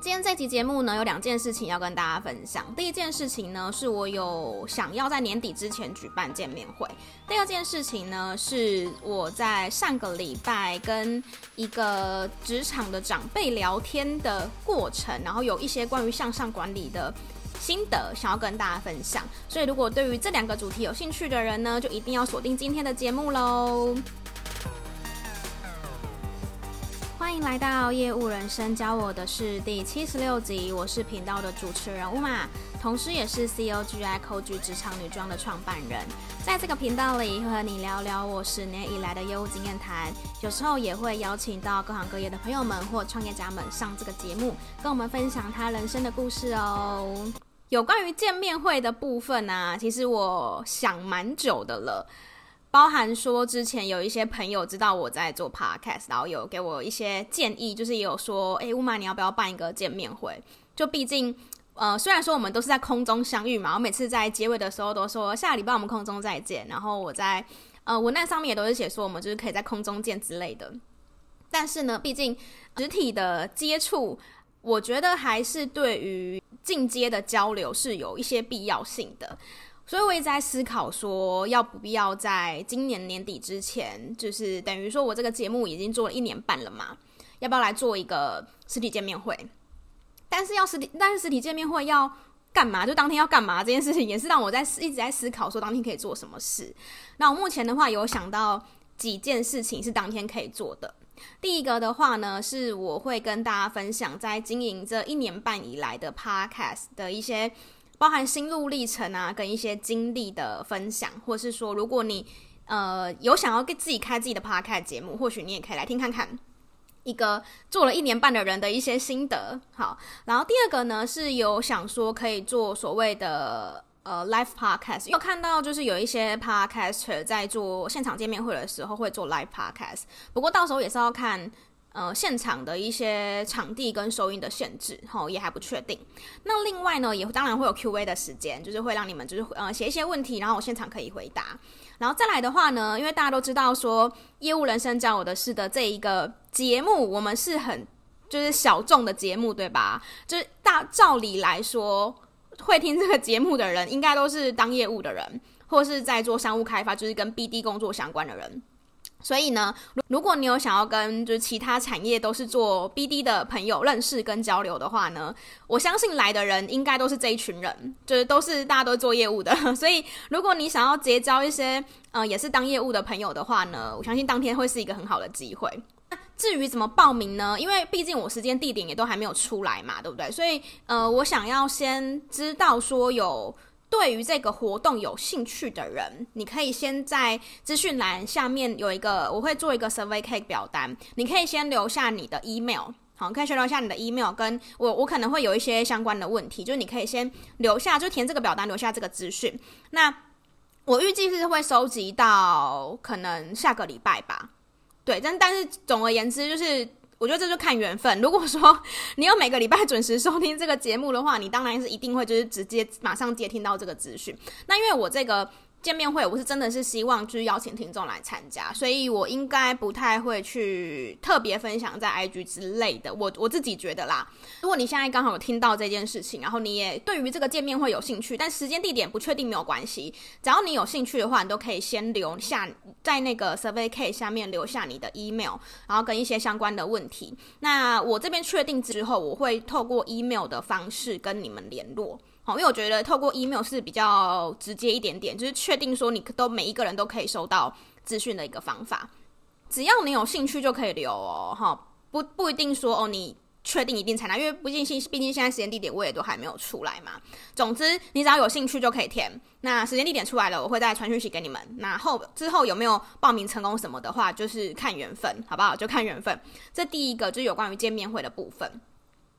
今天这期节目呢，有两件事情要跟大家分享。第一件事情呢，是我有想要在年底之前举办见面会。第二件事情呢，是我在上个礼拜跟一个职场的长辈聊天的过程，然后有一些关于向上管理的心得想要跟大家分享。所以，如果对于这两个主题有兴趣的人呢，就一定要锁定今天的节目喽。欢迎来到业务人生教我的是第七十六集，我是频道的主持人 Uma，同时也是 COGI Coach 职场女装的创办人。在这个频道里，会和你聊聊我十年以来的业务经验谈，有时候也会邀请到各行各业的朋友们或创业家们上这个节目，跟我们分享他人生的故事哦。有关于见面会的部分呢、其实我想蛮久的了。包含说，之前有一些朋友知道我在做 podcast，然后有给我一些建议，就是也有说，哎，Uma，你要不要办一个见面会？就毕竟，呃，虽然说我们都是在空中相遇嘛，我每次在结尾的时候都说下个礼拜我们空中再见，然后我在呃文案上面也都是写说我们就是可以在空中见之类的。但是呢，毕竟实体的接触，我觉得还是对于进阶的交流是有一些必要性的。所以我一直在思考，说要不要在今年年底之前，就是等于说我这个节目已经做了一年半了嘛，要不要来做一个实体见面会？但是要实体，但是实体见面会要干嘛？就当天要干嘛？这件事情也是让我在一直在思考，说当天可以做什么事。那我目前的话有想到几件事情是当天可以做的。第一个的话呢，是我会跟大家分享在经营这一年半以来的 Podcast 的一些。包含心路历程啊，跟一些经历的分享，或是说，如果你呃有想要给自己开自己的 podcast 节目，或许你也可以来听看看一个做了一年半的人的一些心得。好，然后第二个呢，是有想说可以做所谓的呃 live podcast，有看到就是有一些 podcaster 在做现场见面会的时候会做 live podcast，不过到时候也是要看。呃，现场的一些场地跟收音的限制，齁，也还不确定。那另外呢，也当然会有 Q&A 的时间，就是会让你们就是呃写一些问题，然后我现场可以回答。然后再来的话呢，因为大家都知道说业务人生教我的事的这一个节目，我们是很就是小众的节目，对吧？就是大照理来说，会听这个节目的人，应该都是当业务的人，或是在做商务开发，就是跟 BD 工作相关的人。所以呢，如果你有想要跟就是其他产业都是做 BD 的朋友认识跟交流的话呢，我相信来的人应该都是这一群人，就是都是大家都做业务的。所以如果你想要结交一些呃也是当业务的朋友的话呢，我相信当天会是一个很好的机会。至于怎么报名呢？因为毕竟我时间地点也都还没有出来嘛，对不对？所以呃，我想要先知道说有。对于这个活动有兴趣的人，你可以先在资讯栏下面有一个，我会做一个 survey cake 表单，你可以先留下你的 email，好，可以先留下你的 email，跟我我可能会有一些相关的问题，就是你可以先留下，就填这个表单，留下这个资讯。那我预计是会收集到可能下个礼拜吧，对，但但是总而言之就是。我觉得这就看缘分。如果说你有每个礼拜准时收听这个节目的话，你当然是一定会就是直接马上接听到这个资讯。那因为我这个。见面会，我是真的是希望去邀请听众来参加，所以我应该不太会去特别分享在 IG 之类的。我我自己觉得啦，如果你现在刚好有听到这件事情，然后你也对于这个见面会有兴趣，但时间地点不确定没有关系，只要你有兴趣的话，你都可以先留下在那个 Survey K 下面留下你的 email，然后跟一些相关的问题。那我这边确定之后，我会透过 email 的方式跟你们联络。好，因为我觉得透过 email 是比较直接一点点，就是确定说你都每一个人都可以收到资讯的一个方法。只要你有兴趣就可以留哦，哈，不不一定说哦，你确定一定参加，因为毕竟现毕竟现在时间地点我也都还没有出来嘛。总之，你只要有兴趣就可以填。那时间地点出来了，我会再传讯息给你们。那后之后有没有报名成功什么的话，就是看缘分，好不好？就看缘分。这第一个就有关于见面会的部分。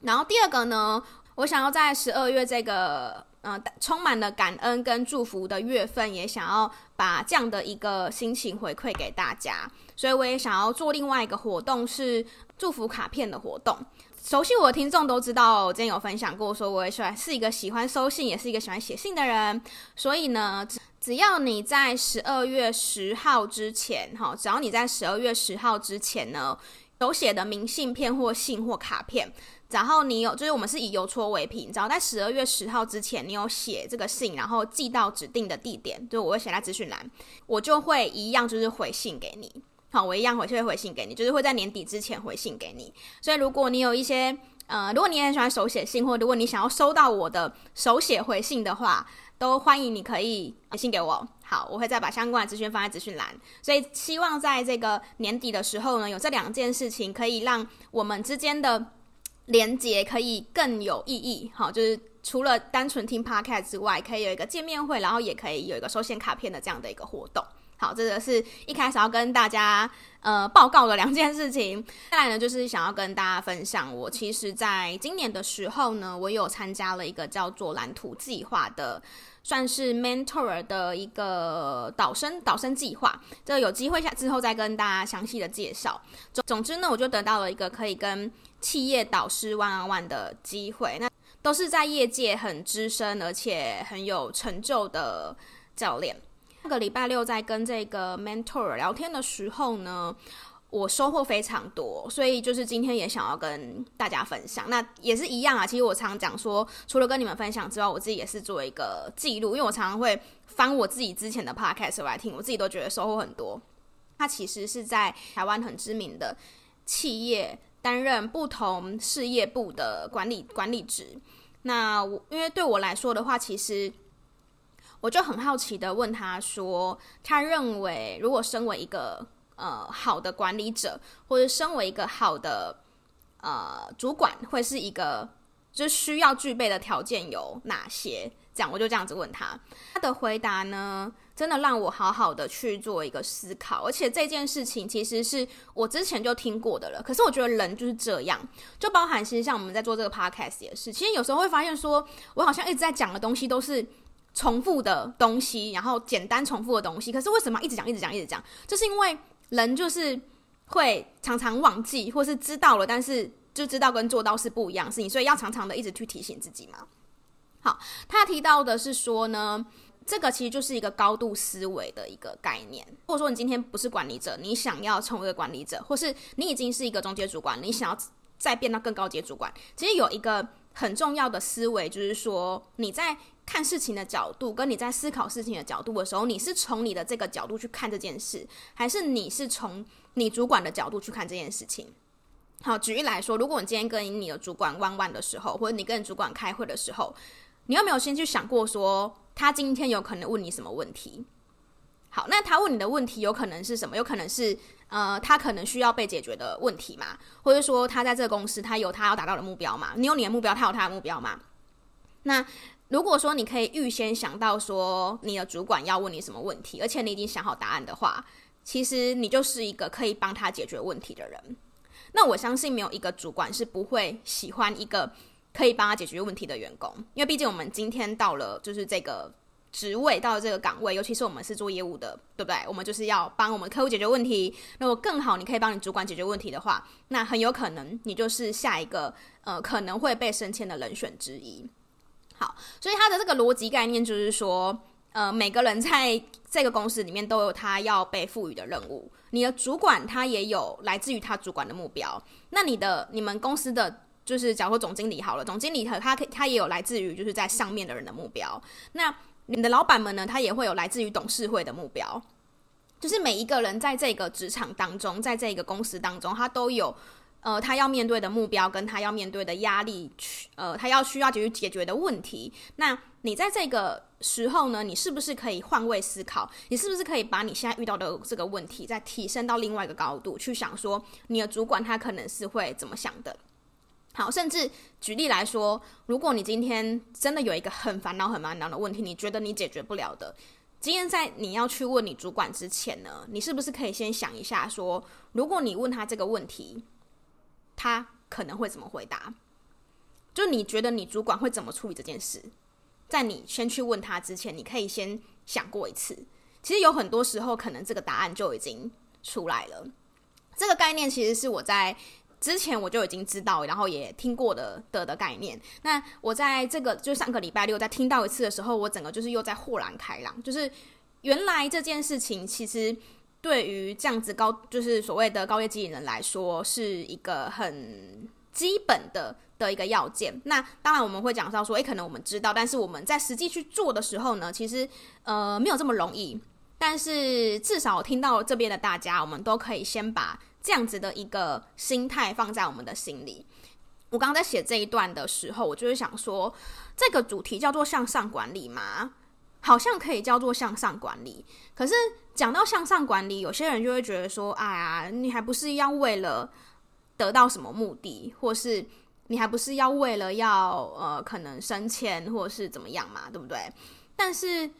然后第二个呢？我想要在十二月这个呃充满了感恩跟祝福的月份，也想要把这样的一个心情回馈给大家，所以我也想要做另外一个活动，是祝福卡片的活动。熟悉我的听众都知道，我之前有分享过，说我也喜欢是一个喜欢收信，也是一个喜欢写信的人。所以呢，只要你在十二月十号之前，哈，只要你在十二月十号之前呢。手写的明信片或信或卡片，然后你有，就是我们是以邮戳为凭，只要在十二月十号之前，你有写这个信，然后寄到指定的地点，就我会写在资讯栏，我就会一样就是回信给你。好，我一样回去会回信给你，就是会在年底之前回信给你。所以如果你有一些，呃，如果你也很喜欢手写信，或如果你想要收到我的手写回信的话，都欢迎你可以写信给我。好，我会再把相关的资讯放在资讯栏。所以希望在这个年底的时候呢，有这两件事情可以让我们之间的连接可以更有意义。好，就是除了单纯听 podcast 之外，可以有一个见面会，然后也可以有一个收件卡片的这样的一个活动。好，这个是一开始要跟大家呃报告的两件事情。再来呢，就是想要跟大家分享，我其实在今年的时候呢，我有参加了一个叫做蓝图计划的，算是 mentor 的一个导生导生计划。这有机会下之后再跟大家详细的介绍。总总之呢，我就得到了一个可以跟企业导师 one on one 的机会，那都是在业界很资深而且很有成就的教练。上个礼拜六在跟这个 mentor 聊天的时候呢，我收获非常多，所以就是今天也想要跟大家分享。那也是一样啊，其实我常讲说，除了跟你们分享之外，我自己也是做一个记录，因为我常常会翻我自己之前的 podcast 来听，我自己都觉得收获很多。他其实是在台湾很知名的企业担任不同事业部的管理管理职。那我因为对我来说的话，其实。我就很好奇的问他说：“他认为，如果身为一个呃好的管理者，或者身为一个好的呃主管，会是一个就需要具备的条件有哪些？”这样我就这样子问他，他的回答呢，真的让我好好的去做一个思考。而且这件事情其实是我之前就听过的了。可是我觉得人就是这样，就包含其实像我们在做这个 podcast 也是，其实有时候会发现说，我好像一直在讲的东西都是。重复的东西，然后简单重复的东西，可是为什么一直讲、一直讲、一直讲？就是因为人就是会常常忘记，或是知道了，但是就知道跟做到是不一样的事情，所以要常常的一直去提醒自己嘛。好，他提到的是说呢，这个其实就是一个高度思维的一个概念。如果说你今天不是管理者，你想要成为一个管理者，或是你已经是一个中介主管，你想要再变到更高阶主管，其实有一个很重要的思维，就是说你在。看事情的角度，跟你在思考事情的角度的时候，你是从你的这个角度去看这件事，还是你是从你主管的角度去看这件事情？好，举例来说，如果你今天跟你的主管弯弯的时候，或者你跟你主管开会的时候，你有没有先去想过说，他今天有可能问你什么问题？好，那他问你的问题有可能是什么？有可能是呃，他可能需要被解决的问题嘛？或者说他在这个公司，他有他要达到的目标嘛？你有你的目标，他有他的目标嘛？那如果说你可以预先想到说你的主管要问你什么问题，而且你已经想好答案的话，其实你就是一个可以帮他解决问题的人。那我相信没有一个主管是不会喜欢一个可以帮他解决问题的员工，因为毕竟我们今天到了就是这个职位，到这个岗位，尤其是我们是做业务的，对不对？我们就是要帮我们客户解决问题。如果更好，你可以帮你主管解决问题的话，那很有可能你就是下一个呃可能会被升迁的人选之一。好，所以他的这个逻辑概念就是说，呃，每个人在这个公司里面都有他要被赋予的任务。你的主管他也有来自于他主管的目标。那你的你们公司的就是，假如说总经理好了，总经理他他他也有来自于就是在上面的人的目标。那你的老板们呢，他也会有来自于董事会的目标。就是每一个人在这个职场当中，在这个公司当中，他都有。呃，他要面对的目标跟他要面对的压力，去呃，他要需要解决解决的问题。那你在这个时候呢，你是不是可以换位思考？你是不是可以把你现在遇到的这个问题再提升到另外一个高度去想？说你的主管他可能是会怎么想的？好，甚至举例来说，如果你今天真的有一个很烦恼、很烦恼的问题，你觉得你解决不了的，今天在你要去问你主管之前呢，你是不是可以先想一下说，如果你问他这个问题，他可能会怎么回答？就你觉得你主管会怎么处理这件事？在你先去问他之前，你可以先想过一次。其实有很多时候，可能这个答案就已经出来了。这个概念其实是我在之前我就已经知道，然后也听过的的的概念。那我在这个就上个礼拜六在听到一次的时候，我整个就是又在豁然开朗。就是原来这件事情其实。对于这样子高，就是所谓的高业经理人来说，是一个很基本的的一个要件。那当然我们会讲到说，诶，可能我们知道，但是我们在实际去做的时候呢，其实呃没有这么容易。但是至少听到这边的大家，我们都可以先把这样子的一个心态放在我们的心里。我刚刚在写这一段的时候，我就是想说，这个主题叫做向上管理嘛，好像可以叫做向上管理。可是讲到向上管理，有些人就会觉得说，哎呀，你还不是要为了得到什么目的，或是你还不是要为了要呃可能升迁或是怎么样嘛，对不对？但是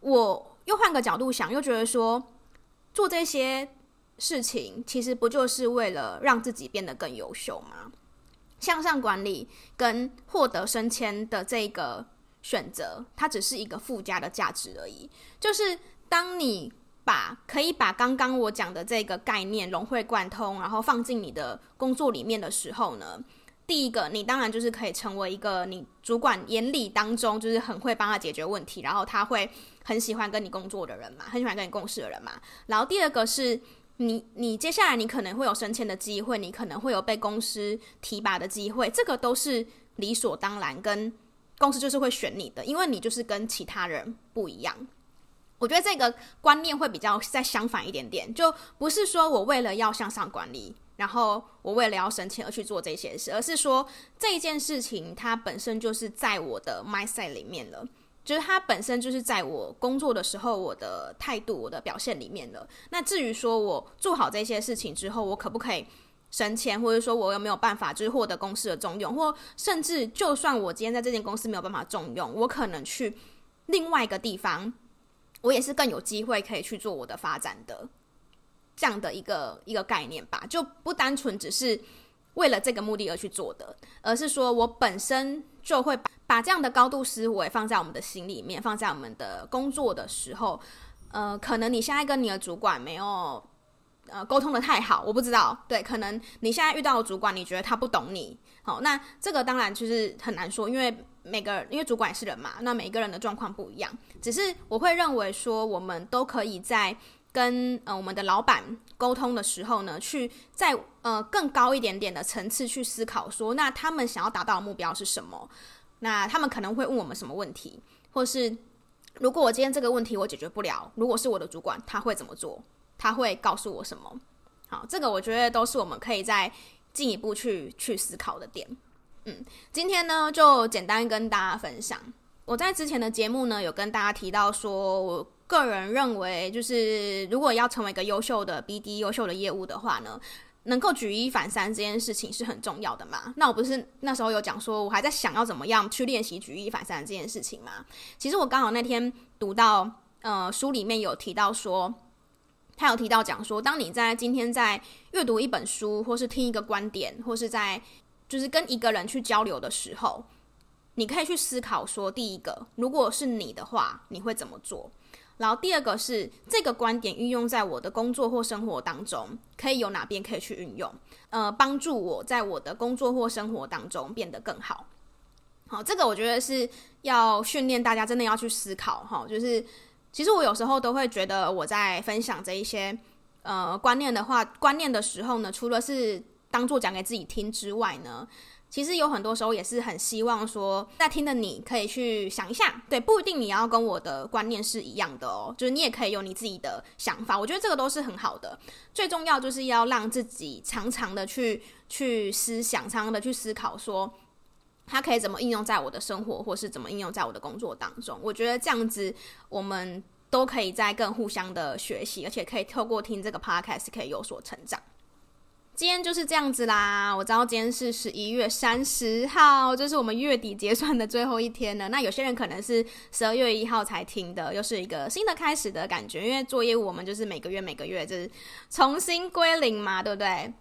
我又换个角度想，又觉得说做这些事情，其实不就是为了让自己变得更优秀吗？向上管理跟获得升迁的这个选择，它只是一个附加的价值而已。就是当你把可以把刚刚我讲的这个概念融会贯通，然后放进你的工作里面的时候呢，第一个你当然就是可以成为一个你主管眼里当中就是很会帮他解决问题，然后他会很喜欢跟你工作的人嘛，很喜欢跟你共事的人嘛。然后第二个是。你你接下来你可能会有升迁的机会，你可能会有被公司提拔的机会，这个都是理所当然，跟公司就是会选你的，因为你就是跟其他人不一样。我觉得这个观念会比较再相反一点点，就不是说我为了要向上管理，然后我为了要升迁而去做这些事，而是说这一件事情它本身就是在我的 mindset 里面了。就是它本身就是在我工作的时候，我的态度、我的表现里面的。那至于说我做好这些事情之后，我可不可以升迁，或者说我有没有办法就是获得公司的重用，或甚至就算我今天在这间公司没有办法重用，我可能去另外一个地方，我也是更有机会可以去做我的发展的这样的一个一个概念吧，就不单纯只是为了这个目的而去做的，而是说我本身就会把。把这样的高度思维放在我们的心里面，放在我们的工作的时候，呃，可能你现在跟你的主管没有呃沟通得太好，我不知道，对，可能你现在遇到的主管，你觉得他不懂你，好，那这个当然就是很难说，因为每个因为主管也是人嘛，那每一个人的状况不一样，只是我会认为说，我们都可以在跟呃我们的老板沟通的时候呢，去在呃更高一点点的层次去思考说，那他们想要达到的目标是什么？那他们可能会问我们什么问题，或是如果我今天这个问题我解决不了，如果是我的主管，他会怎么做？他会告诉我什么？好，这个我觉得都是我们可以再进一步去去思考的点。嗯，今天呢就简单跟大家分享。我在之前的节目呢有跟大家提到说，我个人认为就是如果要成为一个优秀的 BD、优秀的业务的话呢。能够举一反三这件事情是很重要的嘛？那我不是那时候有讲说，我还在想要怎么样去练习举一反三这件事情嘛？其实我刚好那天读到，呃，书里面有提到说，他有提到讲说，当你在今天在阅读一本书，或是听一个观点，或是在就是跟一个人去交流的时候，你可以去思考说，第一个，如果是你的话，你会怎么做？然后第二个是这个观点运用在我的工作或生活当中，可以有哪边可以去运用？呃，帮助我在我的工作或生活当中变得更好。好，这个我觉得是要训练大家真的要去思考哈。就是其实我有时候都会觉得我在分享这一些呃观念的话，观念的时候呢，除了是当做讲给自己听之外呢。其实有很多时候也是很希望说，在听的你可以去想一下，对，不一定你要跟我的观念是一样的哦，就是你也可以有你自己的想法，我觉得这个都是很好的。最重要就是要让自己常常的去去思想，常常的去思考，说它可以怎么应用在我的生活，或是怎么应用在我的工作当中。我觉得这样子，我们都可以在更互相的学习，而且可以透过听这个 podcast 可以有所成长。今天就是这样子啦，我知道今天是十一月三十号，就是我们月底结算的最后一天了。那有些人可能是十二月一号才听的，又是一个新的开始的感觉。因为做业务，我们就是每个月每个月就是重新归零嘛，对不对？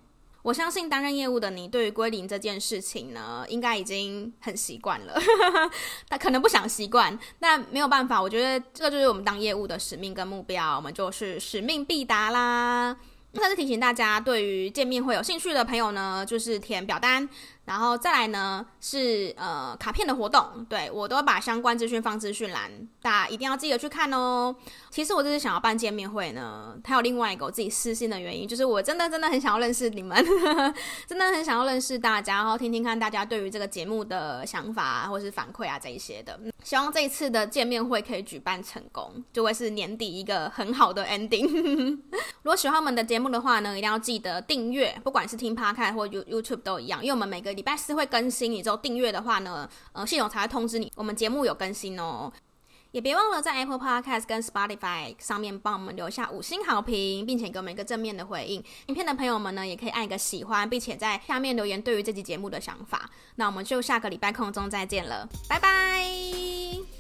我相信担任业务的你，对于归零这件事情呢，应该已经很习惯了。他可能不想习惯，但没有办法。我觉得这个就是我们当业务的使命跟目标，我们就是使命必达啦。是提醒大家，对于见面会有兴趣的朋友呢，就是填表单，然后再来呢是呃卡片的活动，对，我都会把相关资讯放资讯栏，大家一定要记得去看哦。其实我这次想要办见面会呢，还有另外一个我自己私心的原因，就是我真的真的很想要认识你们，真的很想要认识大家，然后听听看大家对于这个节目的想法或是反馈啊这一些的。希望这一次的见面会可以举办成功，就会是年底一个很好的 ending。如果喜欢我们的节目的话呢，一定要记得订阅，不管是听 Podcast 或 YouTube 都一样，因为我们每个礼拜四会更新，你之后订阅的话呢，呃，系统才会通知你我们节目有更新哦。也别忘了在 Apple Podcast 跟 Spotify 上面帮我们留下五星好评，并且给我们一个正面的回应。影片的朋友们呢，也可以按一个喜欢，并且在下面留言对于这期节目的想法。那我们就下个礼拜空中再见了，拜拜。